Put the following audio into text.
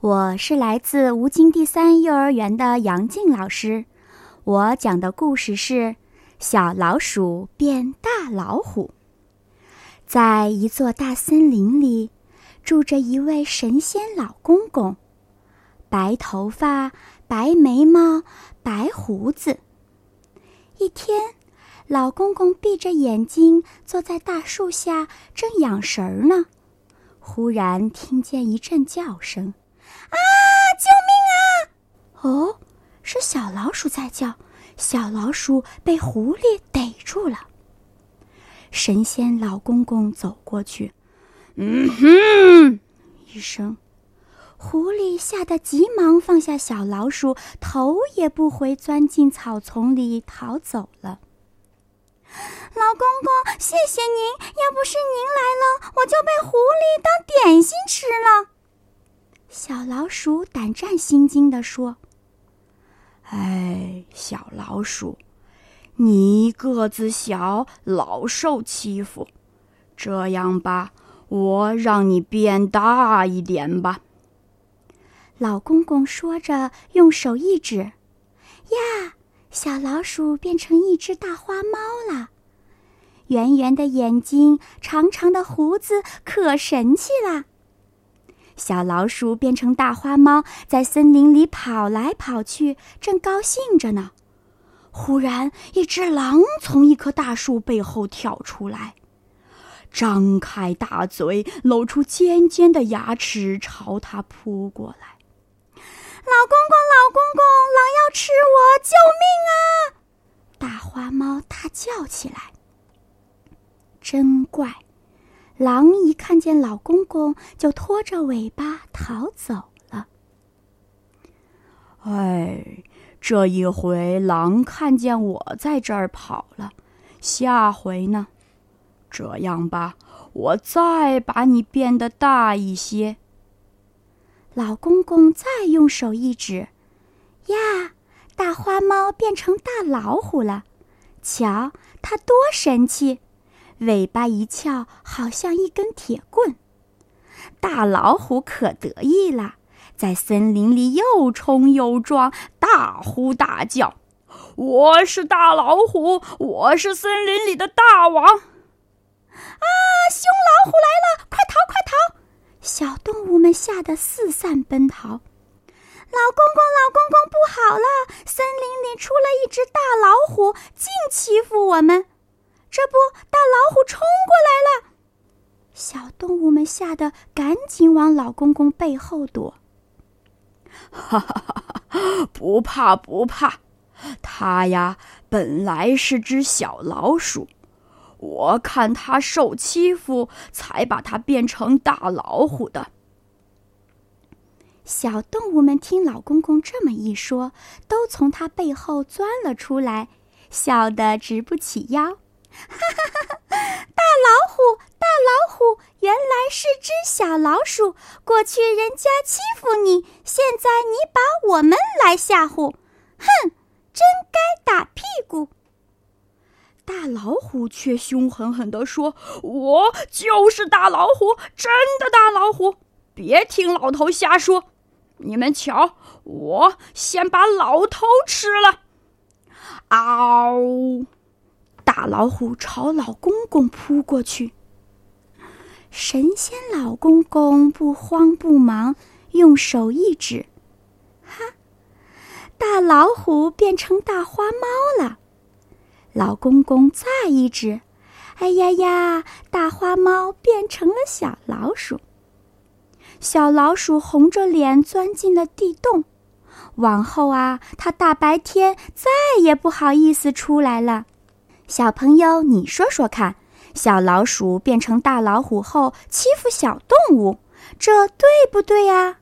我是来自吴京第三幼儿园的杨静老师，我讲的故事是《小老鼠变大老虎》。在一座大森林里，住着一位神仙老公公，白头发、白眉毛、白胡子。一天，老公公闭着眼睛坐在大树下，正养神儿呢，忽然听见一阵叫声。啊！救命啊！哦，是小老鼠在叫。小老鼠被狐狸逮住了。神仙老公公走过去，嗯哼一声，狐狸吓得急忙放下小老鼠，头也不回钻进草丛里逃走了。老公公，谢谢您，要不是您来了，我就被狐狸当点心吃了。小老鼠胆战心惊地说：“哎，小老鼠，你个子小，老受欺负。这样吧，我让你变大一点吧。”老公公说着，用手一指：“呀，小老鼠变成一只大花猫了，圆圆的眼睛，长长的胡子，可神气了。”小老鼠变成大花猫，在森林里跑来跑去，正高兴着呢。忽然，一只狼从一棵大树背后跳出来，张开大嘴，露出尖尖的牙齿，朝它扑过来。老公公，老公公，狼要吃我！救命啊！大花猫大叫起来。真怪。狼一看见老公公，就拖着尾巴逃走了。哎，这一回狼看见我在这儿跑了，下回呢？这样吧，我再把你变得大一些。老公公再用手一指，呀，大花猫变成大老虎了，瞧它多神气！尾巴一翘，好像一根铁棍。大老虎可得意了，在森林里又冲又撞，大呼大叫：“我是大老虎，我是森林里的大王！”啊，凶老虎来了！快逃，快逃！小动物们吓得四散奔逃。老公公，老公公，不好了！森林里出了一只大老虎，净欺负我们。这不，大老虎冲过来了，小动物们吓得赶紧往老公公背后躲。哈哈哈哈不怕不怕，它呀本来是只小老鼠，我看它受欺负，才把它变成大老虎的。小动物们听老公公这么一说，都从他背后钻了出来，笑得直不起腰。哈哈哈！大老虎，大老虎，原来是只小老鼠。过去人家欺负你，现在你把我们来吓唬，哼，真该打屁股。大老虎却凶狠狠地说：“我就是大老虎，真的大老虎！别听老头瞎说，你们瞧，我先把老头吃了。”嗷！大老虎朝老公公扑过去。神仙老公公不慌不忙，用手一指：“哈，大老虎变成大花猫了。”老公公再一指：“哎呀呀，大花猫变成了小老鼠。”小老鼠红着脸钻进了地洞。往后啊，它大白天再也不好意思出来了。小朋友，你说说看，小老鼠变成大老虎后欺负小动物，这对不对呀？